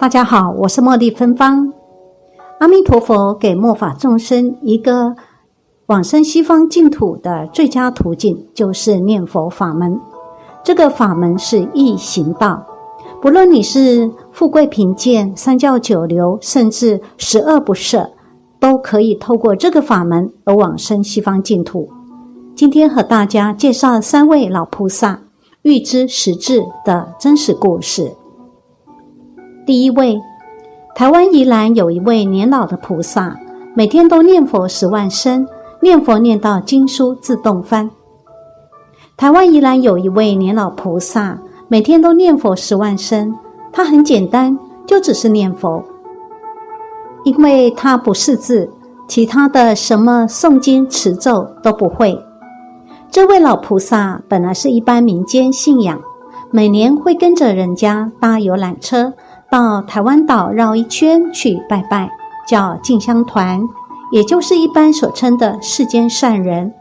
大家好，我是茉莉芬芳。阿弥陀佛给末法众生一个往生西方净土的最佳途径，就是念佛法门。这个法门是易行道，不论你是富贵贫贱、三教九流，甚至十恶不赦，都可以透过这个法门而往生西方净土。今天和大家介绍三位老菩萨预知实质的真实故事。第一位，台湾宜兰有一位年老的菩萨，每天都念佛十万声，念佛念到经书自动翻。台湾宜兰有一位年老菩萨，每天都念佛十万声，他很简单，就只是念佛，因为他不识字，其他的什么诵经持咒都不会。这位老菩萨本来是一般民间信仰，每年会跟着人家搭游览车。到台湾岛绕一圈去拜拜，叫进香团，也就是一般所称的世间善人。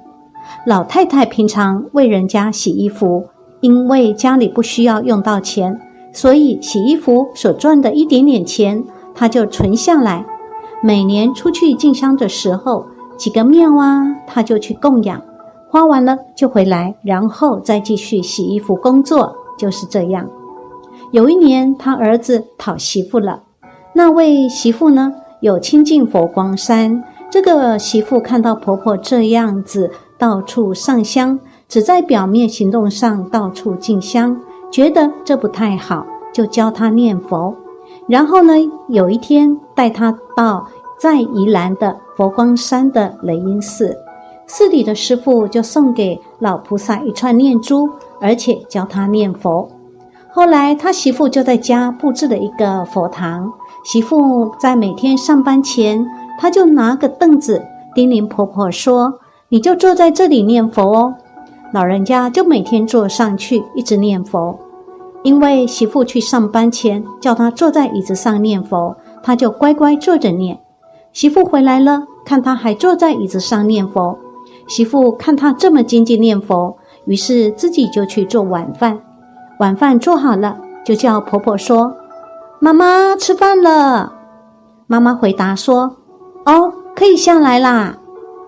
老太太平常为人家洗衣服，因为家里不需要用到钱，所以洗衣服所赚的一点点钱，她就存下来。每年出去进香的时候，几个庙啊，她就去供养，花完了就回来，然后再继续洗衣服工作，就是这样。有一年，他儿子讨媳妇了。那位媳妇呢，有亲近佛光山。这个媳妇看到婆婆这样子到处上香，只在表面行动上到处进香，觉得这不太好，就教她念佛。然后呢，有一天带她到在宜兰的佛光山的雷音寺，寺里的师傅就送给老菩萨一串念珠，而且教她念佛。后来，他媳妇就在家布置了一个佛堂。媳妇在每天上班前，他就拿个凳子叮咛婆婆说：“你就坐在这里念佛哦。”老人家就每天坐上去，一直念佛。因为媳妇去上班前叫他坐在椅子上念佛，他就乖乖坐着念。媳妇回来了，看他还坐在椅子上念佛，媳妇看他这么精进念佛，于是自己就去做晚饭。晚饭做好了，就叫婆婆说：“妈妈吃饭了。”妈妈回答说：“哦，可以下来啦。”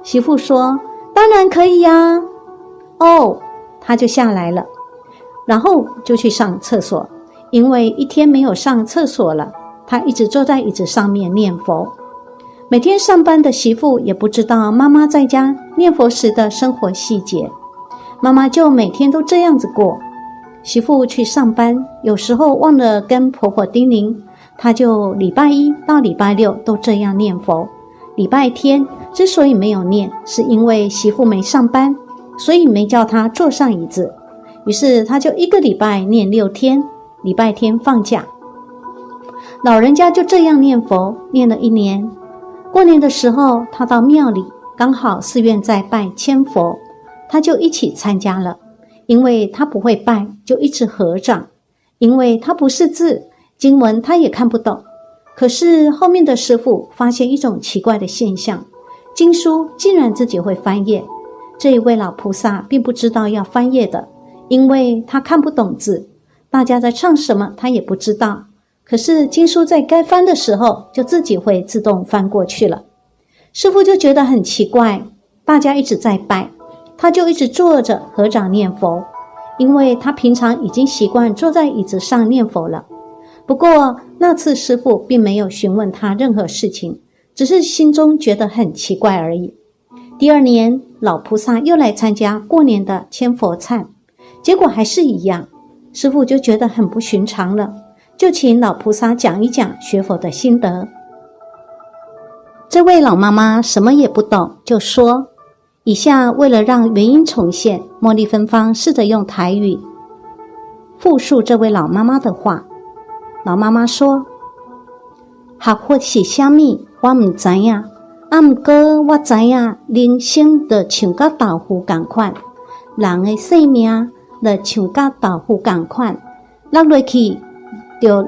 媳妇说：“当然可以呀。”哦，她就下来了，然后就去上厕所，因为一天没有上厕所了。她一直坐在椅子上面念佛。每天上班的媳妇也不知道妈妈在家念佛时的生活细节，妈妈就每天都这样子过。媳妇去上班，有时候忘了跟婆婆叮咛，她就礼拜一到礼拜六都这样念佛。礼拜天之所以没有念，是因为媳妇没上班，所以没叫她坐上椅子。于是她就一个礼拜念六天，礼拜天放假。老人家就这样念佛，念了一年。过年的时候，他到庙里，刚好寺院在拜千佛，他就一起参加了。因为他不会拜，就一直合掌；因为他不识字，经文他也看不懂。可是后面的师傅发现一种奇怪的现象：经书竟然自己会翻页。这一位老菩萨并不知道要翻页的，因为他看不懂字，大家在唱什么他也不知道。可是经书在该翻的时候，就自己会自动翻过去了。师傅就觉得很奇怪，大家一直在拜。他就一直坐着合掌念佛，因为他平常已经习惯坐在椅子上念佛了。不过那次师傅并没有询问他任何事情，只是心中觉得很奇怪而已。第二年，老菩萨又来参加过年的千佛忏，结果还是一样。师傅就觉得很不寻常了，就请老菩萨讲一讲学佛的心得。这位老妈妈什么也不懂，就说。以下为了让原因重现，茉莉芬芳试着用台语复述这位老妈妈的话。老妈妈说：“学佛是虾米，我唔知呀。啊，毋过我知呀，人生就像甲豆腐共款，人的生命就像甲豆腐共款，落落去就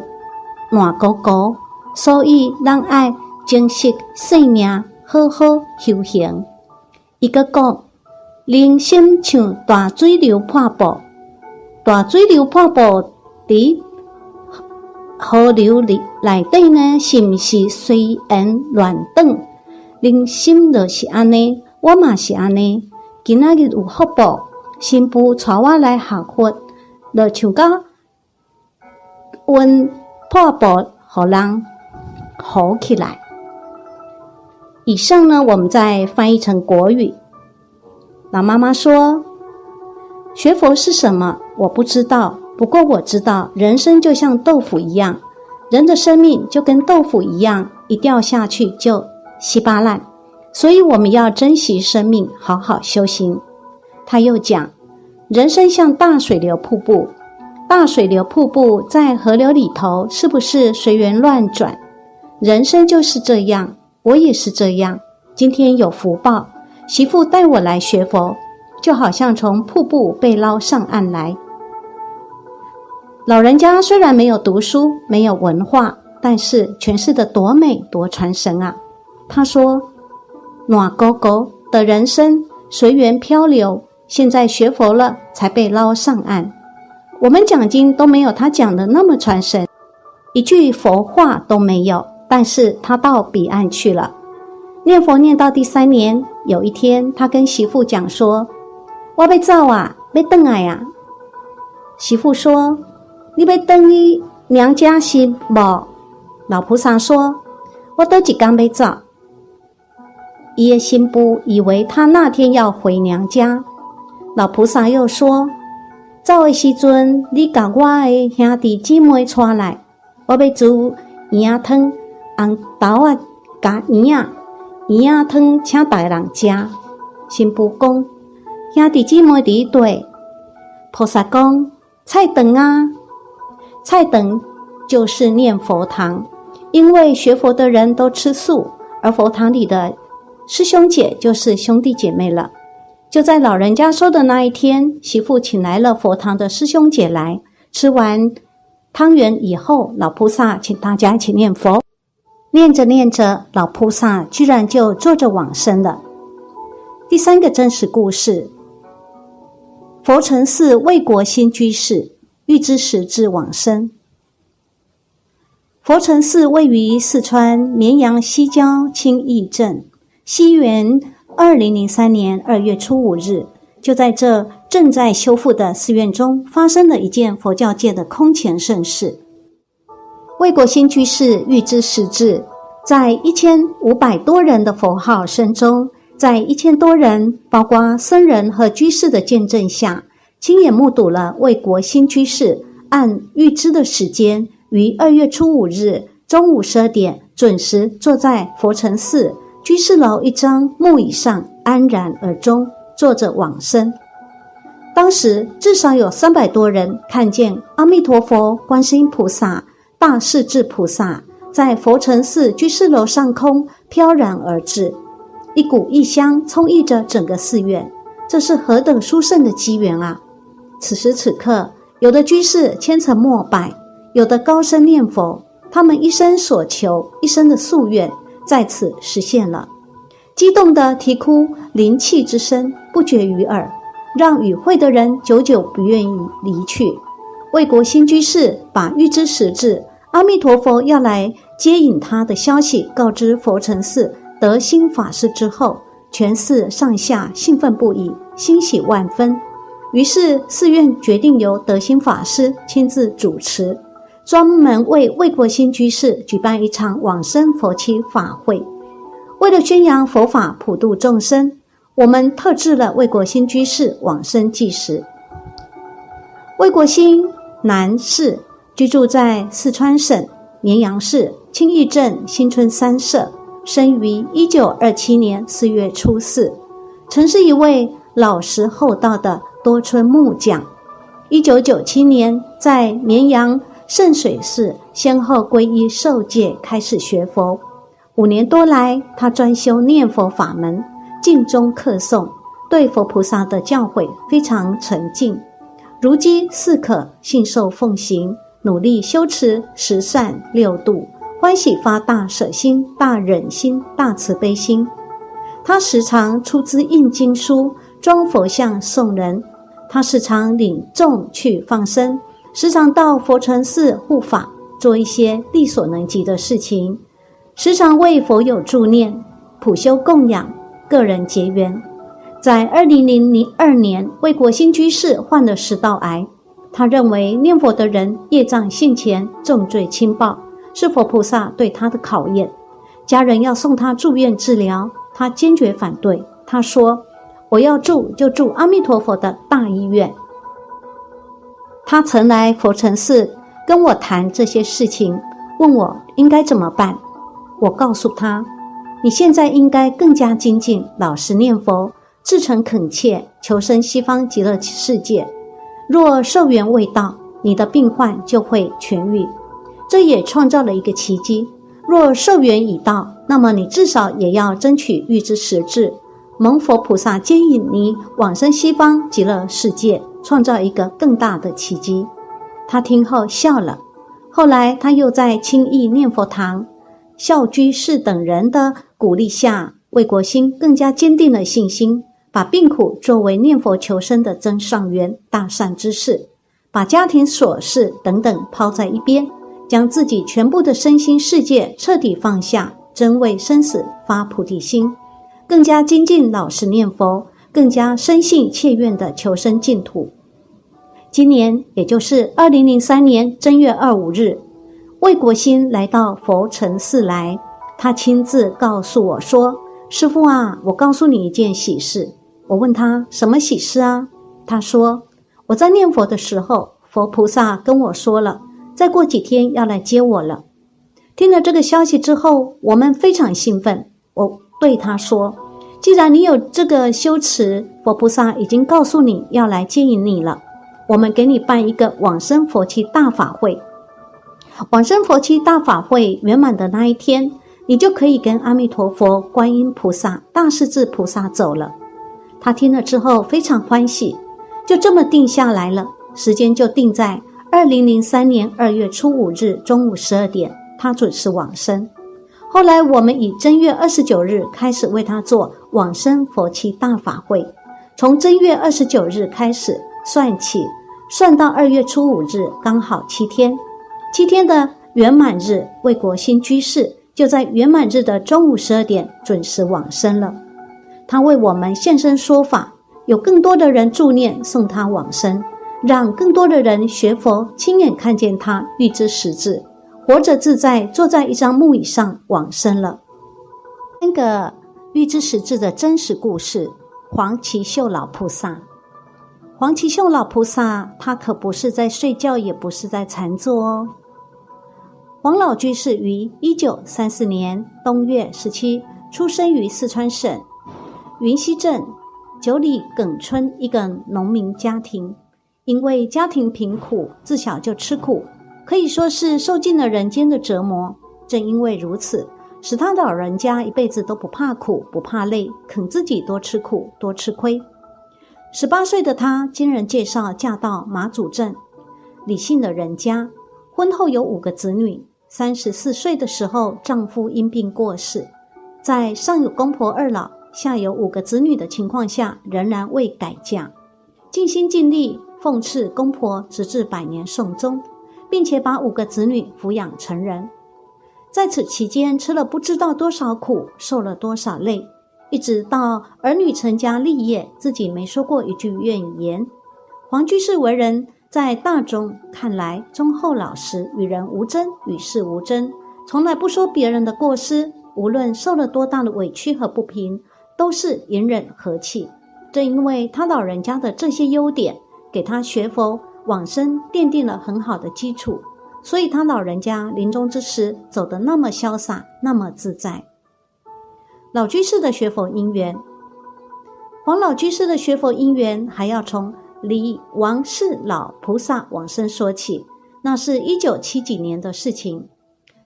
烂糊糊。所以，咱爱珍惜生命，好好修行。”伊个讲，人生像大水流破布，大水流破布伫河流里内底呢，是毋是随缘乱转？人心就是安尼，我嘛是安尼。今仔日有福报，新妇带我来学佛，就像讲温破布，互人好起来。以上呢，我们再翻译成国语。老妈妈说：“学佛是什么？我不知道。不过我知道，人生就像豆腐一样，人的生命就跟豆腐一样，一掉下去就稀巴烂。所以我们要珍惜生命，好好修行。”他又讲：“人生像大水流瀑布，大水流瀑布在河流里头，是不是随缘乱转？人生就是这样。”我也是这样，今天有福报，媳妇带我来学佛，就好像从瀑布被捞上岸来。老人家虽然没有读书，没有文化，但是诠释的多美多传神啊！他说：“暖勾勾的人生随缘漂流，现在学佛了才被捞上岸。我们讲经都没有他讲的那么传神，一句佛话都没有。”但是他到彼岸去了，念佛念到第三年，有一天，他跟媳妇讲说：“我被造啊，被瞪啊呀。”媳妇说：“你被瞪你娘家是不？”老菩萨说：“我都几刚被造。”伊的心不以为他那天要回娘家。老菩萨又说：“走的时阵，你把我的兄弟姊妹带来，我要煮鸭汤。”红豆啊，加圆啊，圆啊汤，请大人食。新妇讲，兄弟姊妹伫对。菩萨讲，菜等啊，菜等就是念佛堂，因为学佛的人都吃素，而佛堂里的师兄姐就是兄弟姐妹了。就在老人家说的那一天，媳妇请来了佛堂的师兄姐来，吃完汤圆以后，老菩萨请大家一起念佛。念着念着，老菩萨居然就坐着往生了。第三个真实故事：佛成寺卫国新居士欲知时至往生。佛成寺位于四川绵阳西郊青义镇。西元二零零三年二月初五日，就在这正在修复的寺院中，发生了一件佛教界的空前盛事。魏国新居士预知时至，在一千五百多人的佛号声中，在一千多人，包括僧人和居士的见证下，亲眼目睹了魏国新居士按预知的时间，于二月初五日中午十二点准时坐在佛成寺居士楼一张木椅上安然而终，坐着往生。当时至少有三百多人看见阿弥陀佛、观世音菩萨。大势至菩萨在佛成寺居士楼上空飘然而至，一股异香充溢着整个寺院，这是何等殊胜的机缘啊！此时此刻，有的居士虔诚膜拜，有的高声念佛，他们一生所求、一生的夙愿在此实现了，激动的啼哭，灵气之声不绝于耳，让与会的人久久不愿意离去。魏国新居士把预知时至。阿弥陀佛要来接引他的消息告知佛成寺德兴法师之后，全寺上下兴奋不已，欣喜万分。于是寺院决定由德兴法师亲自主持，专门为魏国新居士举办一场往生佛期法会。为了宣扬佛法，普度众生，我们特制了魏国新居士往生纪时。魏国新男士。居住在四川省绵阳市青义镇新村三社，生于一九二七年四月初四，曾是一位老实厚道的多村木匠。一九九七年，在绵阳圣水寺先后皈依受戒，开始学佛。五年多来，他专修念佛法门，尽忠克诵，对佛菩萨的教诲非常沉静。如今似可信受奉行。努力修持十善六度，欢喜发大舍心、大忍心、大慈悲心。他时常出资印经书、装佛像送人。他时常领众去放生，时常到佛成寺护法，做一些力所能及的事情，时常为佛友助念、普修供养、个人结缘。在二零零零二年，为国新居士患了食道癌，他认为念佛的人业障现前，重罪轻报，是佛菩萨对他的考验。家人要送他住院治疗，他坚决反对。他说：“我要住就住阿弥陀佛的大医院。”他曾来佛尘寺跟我谈这些事情，问我应该怎么办。我告诉他：“你现在应该更加精进，老实念佛，至诚恳切，求生西方极乐世界。若寿缘未到，你的病患就会痊愈。这也创造了一个奇迹。若寿缘已到，那么你至少也要争取预知时至，蒙佛菩萨接引你往生西方极乐世界。”创造一个更大的奇迹。他听后笑了。后来他又在清义念佛堂、孝居士等人的鼓励下，为国兴更加坚定了信心，把病苦作为念佛求生的真上缘、大善之事，把家庭琐事等等抛在一边，将自己全部的身心世界彻底放下，真为生死发菩提心，更加精进老实念佛。更加深信切愿的求生净土。今年，也就是二零零三年正月二五日，魏国兴来到佛尘寺来，他亲自告诉我说：“师傅啊，我告诉你一件喜事。”我问他什么喜事啊？他说：“我在念佛的时候，佛菩萨跟我说了，再过几天要来接我了。”听了这个消息之后，我们非常兴奋。我对他说。既然你有这个修持，佛菩萨已经告诉你要来接引你了。我们给你办一个往生佛期大法会。往生佛期大法会圆满的那一天，你就可以跟阿弥陀佛、观音菩萨、大势至菩萨走了。他听了之后非常欢喜，就这么定下来了。时间就定在二零零三年二月初五日中午十二点，他准时往生。后来，我们以正月二十九日开始为他做往生佛期大法会，从正月二十九日开始算起，算到二月初五日，刚好七天。七天的圆满日，为国新居士就在圆满日的中午十二点准时往生了。他为我们现身说法，有更多的人助念送他往生，让更多的人学佛，亲眼看见他预知实质。活着自在，坐在一张木椅上往生了。三个预知实质的真实故事：黄耆秀老菩萨。黄耆秀老菩萨，他可不是在睡觉，也不是在禅坐哦。黄老居士于一九三四年冬月十七出生于四川省云溪镇九里耿村一个农民家庭，因为家庭贫苦，自小就吃苦。可以说是受尽了人间的折磨。正因为如此，使他老人家一辈子都不怕苦、不怕累，肯自己多吃苦、多吃亏。十八岁的他，经人介绍嫁到马祖镇李姓的人家，婚后有五个子女。三十四岁的时候，丈夫因病过世，在上有公婆二老，下有五个子女的情况下，仍然未改嫁，尽心尽力奉侍公婆，直至百年寿终。并且把五个子女抚养成人，在此期间吃了不知道多少苦，受了多少累，一直到儿女成家立业，自己没说过一句怨言。黄居士为人，在大众看来忠厚老实，与人无争，与世无争，从来不说别人的过失。无论受了多大的委屈和不平，都是隐忍和气。正因为他老人家的这些优点，给他学佛。往生奠定了很好的基础，所以他老人家临终之时走得那么潇洒，那么自在。老居士的学佛因缘，黄老居士的学佛因缘还要从李王氏老菩萨往生说起。那是一九七几年的事情。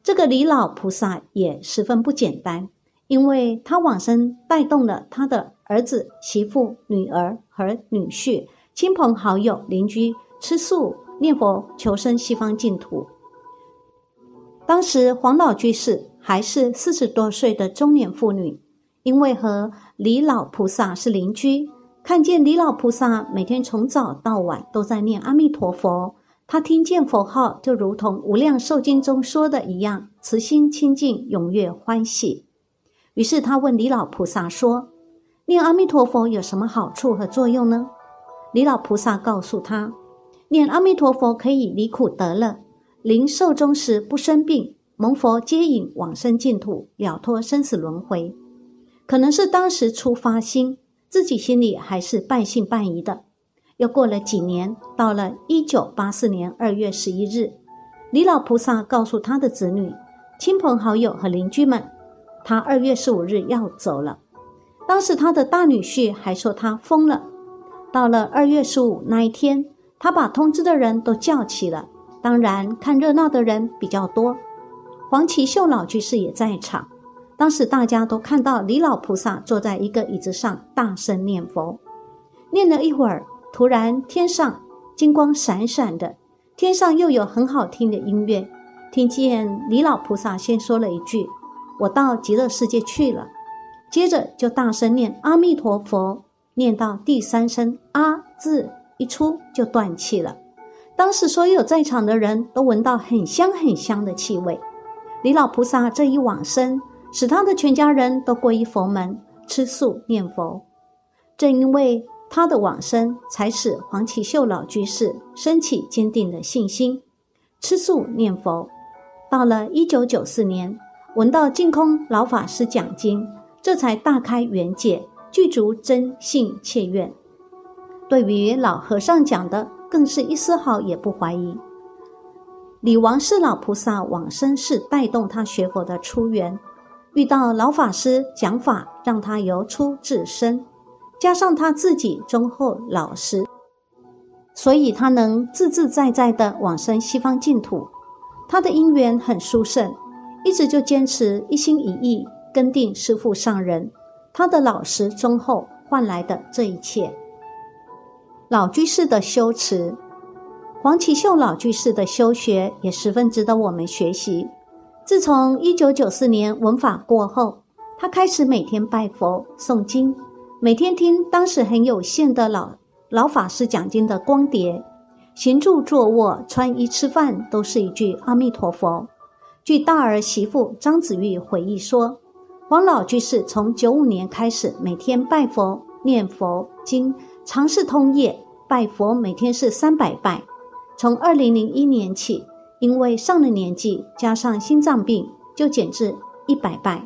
这个李老菩萨也十分不简单，因为他往生带动了他的儿子、媳妇、女儿和女婿、亲朋好友、邻居。吃素念佛求生西方净土。当时黄老居士还是四十多岁的中年妇女，因为和李老菩萨是邻居，看见李老菩萨每天从早到晚都在念阿弥陀佛，他听见佛号，就如同《无量寿经》中说的一样，慈心清净，踊跃欢喜。于是他问李老菩萨说：“念阿弥陀佛有什么好处和作用呢？”李老菩萨告诉他：“念阿弥陀佛可以离苦得乐，临寿终时不生病，蒙佛接引往生净土，了脱生死轮回。可能是当时初发心，自己心里还是半信半疑的。又过了几年，到了一九八四年二月十一日，李老菩萨告诉他的子女、亲朋好友和邻居们，他二月十五日要走了。当时他的大女婿还说他疯了。”到了二月十五那一天，他把通知的人都叫齐了。当然，看热闹的人比较多。黄奇秀老居士也在场。当时大家都看到李老菩萨坐在一个椅子上，大声念佛。念了一会儿，突然天上金光闪闪的，天上又有很好听的音乐。听见李老菩萨先说了一句：“我到极乐世界去了。”接着就大声念阿弥陀佛。念到第三声“啊”字一出，就断气了。当时所有在场的人都闻到很香很香的气味。李老菩萨这一往生，使他的全家人都皈依佛门，吃素念佛。正因为他的往生，才使黄启秀老居士升起坚定的信心，吃素念佛。到了一九九四年，闻到净空老法师讲经，这才大开眼界。具足真信切愿，对于老和尚讲的，更是一丝毫也不怀疑。李王是老菩萨往生是带动他学佛的初缘，遇到老法师讲法，让他由出至深，加上他自己忠厚老实，所以他能自自在在的往生西方净土。他的因缘很殊胜，一直就坚持一心一意跟定师父上人。他的老实忠厚换来的这一切，老居士的修持，黄启秀老居士的修学也十分值得我们学习。自从一九九四年文法过后，他开始每天拜佛诵经，每天听当时很有限的老老法师讲经的光碟，行住坐卧、穿衣吃饭都是一句阿弥陀佛。据大儿媳妇张子玉回忆说。王老居士从九五年开始，每天拜佛念佛经，尝试通夜拜佛，每天是三百拜。从二零零一年起，因为上了年纪，加上心脏病，就减至一百拜。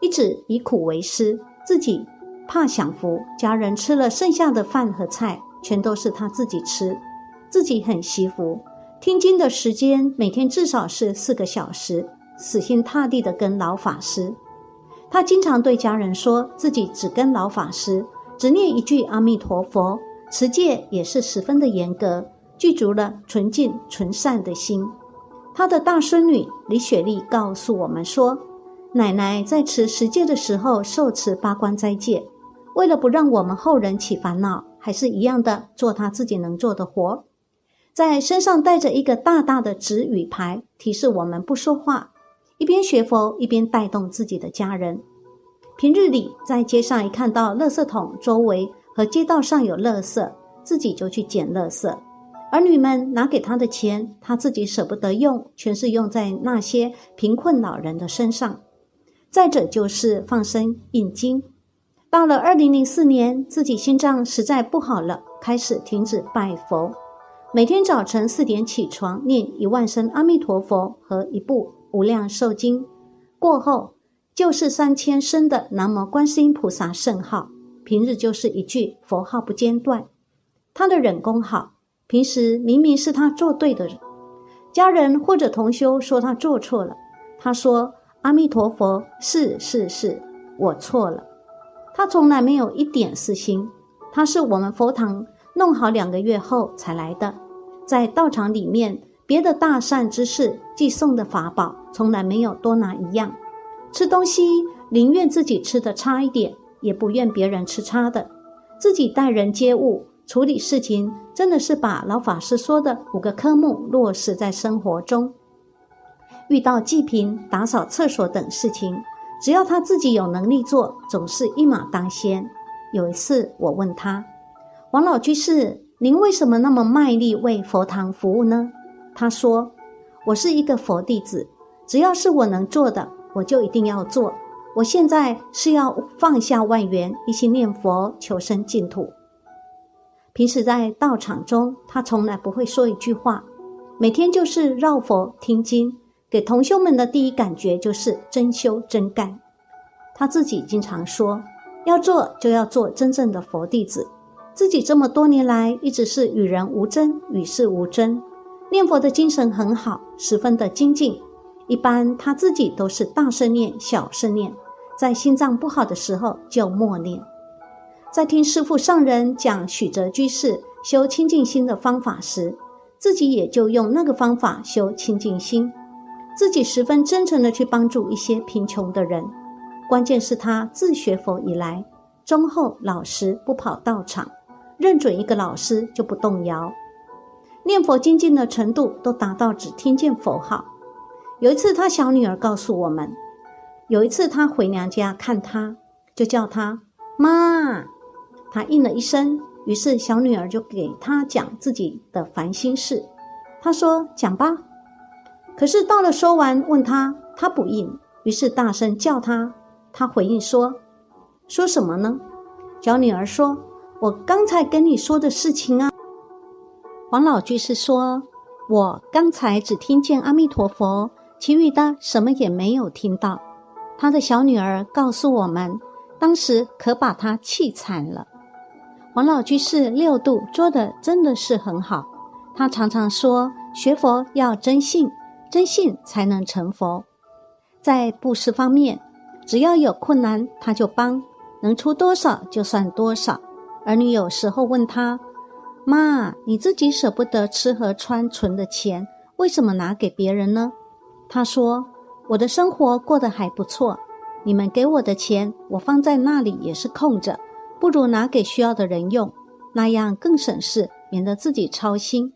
一直以苦为师，自己怕享福，家人吃了剩下的饭和菜，全都是他自己吃，自己很惜福。听经的时间每天至少是四个小时，死心塌地的跟老法师。他经常对家人说自己只跟老法师，只念一句阿弥陀佛，持戒也是十分的严格，具足了纯净纯善的心。他的大孙女李雪莉告诉我们说，奶奶在持十戒的时候受持八关斋戒，为了不让我们后人起烦恼，还是一样的做他自己能做的活，在身上带着一个大大的纸语牌，提示我们不说话。一边学佛，一边带动自己的家人。平日里在街上一看到垃圾桶周围和街道上有垃圾，自己就去捡垃圾。儿女们拿给他的钱，他自己舍不得用，全是用在那些贫困老人的身上。再者就是放生印经。到了二零零四年，自己心脏实在不好了，开始停止拜佛，每天早晨四点起床，念一万声阿弥陀佛和一部。无量寿经过后，就是三千声的南无观世音菩萨圣号。平日就是一句佛号不间断。他的忍功好，平时明明是他做对的人，家人或者同修说他做错了，他说阿弥陀佛，是是是，我错了。他从来没有一点私心。他是我们佛堂弄好两个月后才来的，在道场里面。别的大善之事寄送的法宝，从来没有多拿一样。吃东西宁愿自己吃的差一点，也不愿别人吃差的。自己待人接物、处理事情，真的是把老法师说的五个科目落实在生活中。遇到济贫、打扫厕所等事情，只要他自己有能力做，总是一马当先。有一次，我问他：“王老居士，您为什么那么卖力为佛堂服务呢？”他说：“我是一个佛弟子，只要是我能做的，我就一定要做。我现在是要放下万缘，一心念佛，求生净土。平时在道场中，他从来不会说一句话，每天就是绕佛听经。”给同修们的第一感觉就是真修真干。他自己经常说，要做就要做真正的佛弟子。自己这么多年来一直是与人无争，与世无争，念佛的精神很好，十分的精进。一般他自己都是大声念、小声念，在心脏不好的时候就默念。在听师父上人讲许哲居士修清净心的方法时，自己也就用那个方法修清净心。自己十分真诚的去帮助一些贫穷的人，关键是他自学佛以来，忠厚老实，不跑道场，认准一个老师就不动摇，念佛精进的程度都达到只听见佛号。有一次，他小女儿告诉我们，有一次他回娘家看他，就叫他妈，他应了一声，于是小女儿就给他讲自己的烦心事，他说讲吧。可是到了说完问他，他不应，于是大声叫他。他回应说：“说什么呢？”小女儿说：“我刚才跟你说的事情啊。”黄老居士说：“我刚才只听见阿弥陀佛，其余的什么也没有听到。”他的小女儿告诉我们，当时可把他气惨了。黄老居士六度做的真的是很好，他常常说学佛要真信。真信才能成佛。在布施方面，只要有困难，他就帮，能出多少就算多少。儿女有时候问他：“妈，你自己舍不得吃和穿存的钱，为什么拿给别人呢？”他说：“我的生活过得还不错，你们给我的钱，我放在那里也是空着，不如拿给需要的人用，那样更省事，免得自己操心。”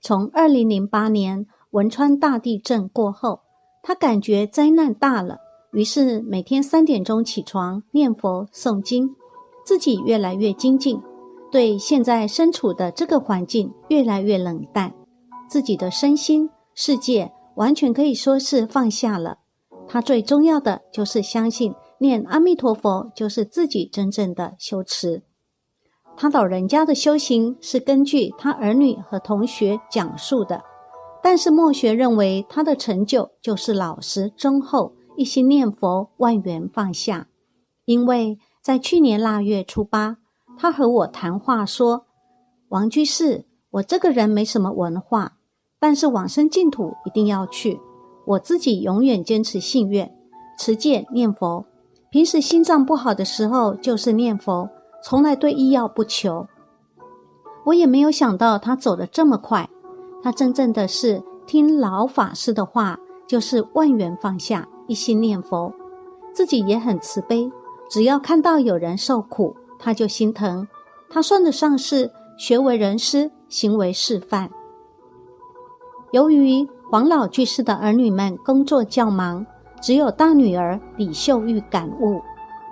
从二零零八年。汶川大地震过后，他感觉灾难大了，于是每天三点钟起床念佛诵经，自己越来越精进，对现在身处的这个环境越来越冷淡，自己的身心世界完全可以说是放下了。他最重要的就是相信念阿弥陀佛就是自己真正的修持。他老人家的修行是根据他儿女和同学讲述的。但是墨学认为他的成就就是老实忠厚，一心念佛，万缘放下。因为在去年腊月初八，他和我谈话说：“王居士，我这个人没什么文化，但是往生净土一定要去。我自己永远坚持信愿，持戒念佛。平时心脏不好的时候就是念佛，从来对医药不求。我也没有想到他走得这么快。”他真正的是听老法师的话，就是万缘放下，一心念佛，自己也很慈悲。只要看到有人受苦，他就心疼。他算得上是学为人师，行为示范。由于黄老居士的儿女们工作较忙，只有大女儿李秀玉感悟：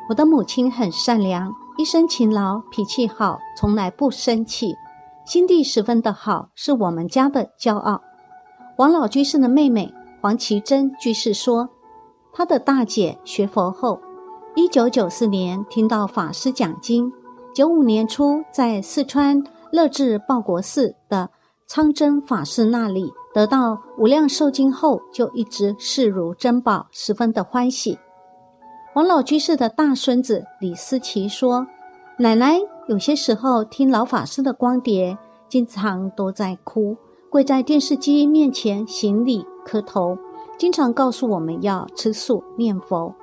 我的母亲很善良，一生勤劳，脾气好，从来不生气。心地十分的好，是我们家的骄傲。王老居士的妹妹黄奇珍居士说，她的大姐学佛后，一九九四年听到法师讲经，九五年初在四川乐至报国寺的昌真法师那里得到无量寿经后，就一直视如珍宝，十分的欢喜。王老居士的大孙子李思琪说，奶奶。有些时候听老法师的光碟，经常都在哭，跪在电视机面前行礼磕头，经常告诉我们要吃素念佛。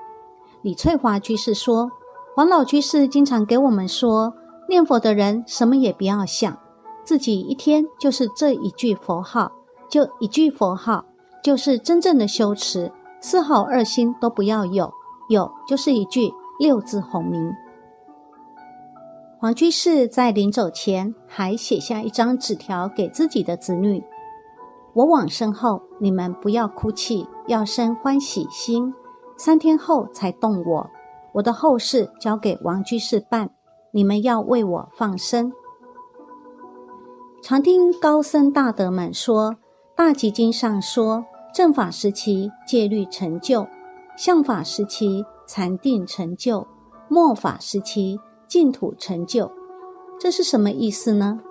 李翠华居士说，黄老居士经常给我们说，念佛的人什么也不要想，自己一天就是这一句佛号，就一句佛号，就是真正的修持，丝毫二心都不要有，有就是一句六字洪名。黄居士在临走前还写下一张纸条给自己的子女：“我往生后，你们不要哭泣，要生欢喜心。三天后才动我，我的后事交给王居士办，你们要为我放生。”常听高僧大德们说，《大集经》上说，正法时期戒律成就，相法时期禅定成就，末法时期净土成就。这是什么意思呢？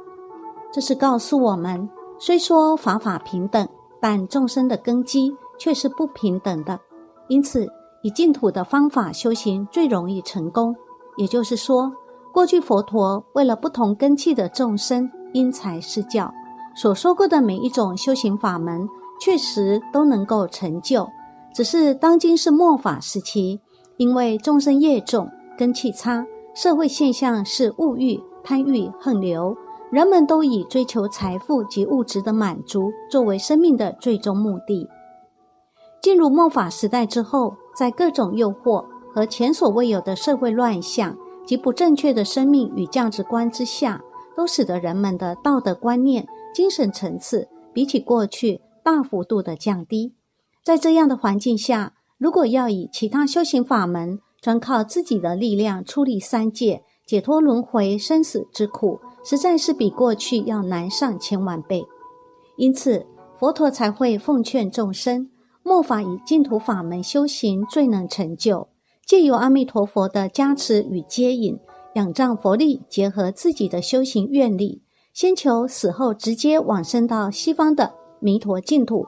这是告诉我们，虽说法法平等，但众生的根基却是不平等的。因此，以净土的方法修行最容易成功。也就是说，过去佛陀为了不同根器的众生因材施教，所说过的每一种修行法门，确实都能够成就。只是当今是末法时期，因为众生业重、根器差，社会现象是物欲、贪欲、横流，人们都以追求财富及物质的满足作为生命的最终目的。进入末法时代之后，在各种诱惑。和前所未有的社会乱象及不正确的生命与价值观之下，都使得人们的道德观念、精神层次比起过去大幅度的降低。在这样的环境下，如果要以其他修行法门，专靠自己的力量出离三界、解脱轮回生死之苦，实在是比过去要难上千万倍。因此，佛陀才会奉劝众生：末法以净土法门修行，最能成就。借由阿弥陀佛的加持与接引，仰仗佛力，结合自己的修行愿力，先求死后直接往生到西方的弥陀净土。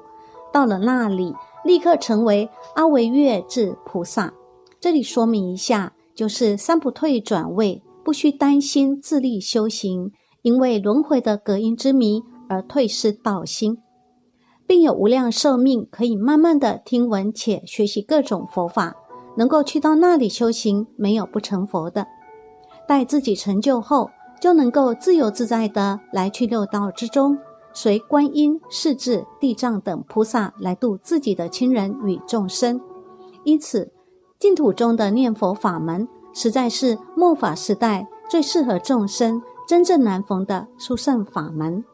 到了那里，立刻成为阿维月智菩萨。这里说明一下，就是三不退转位，不需担心自力修行，因为轮回的隔音之谜而退失道心，并有无量寿命，可以慢慢的听闻且学习各种佛法。能够去到那里修行，没有不成佛的。待自己成就后，就能够自由自在的来去六道之中，随观音、世智、地藏等菩萨来度自己的亲人与众生。因此，净土中的念佛法门，实在是末法时代最适合众生真正难逢的殊胜法门。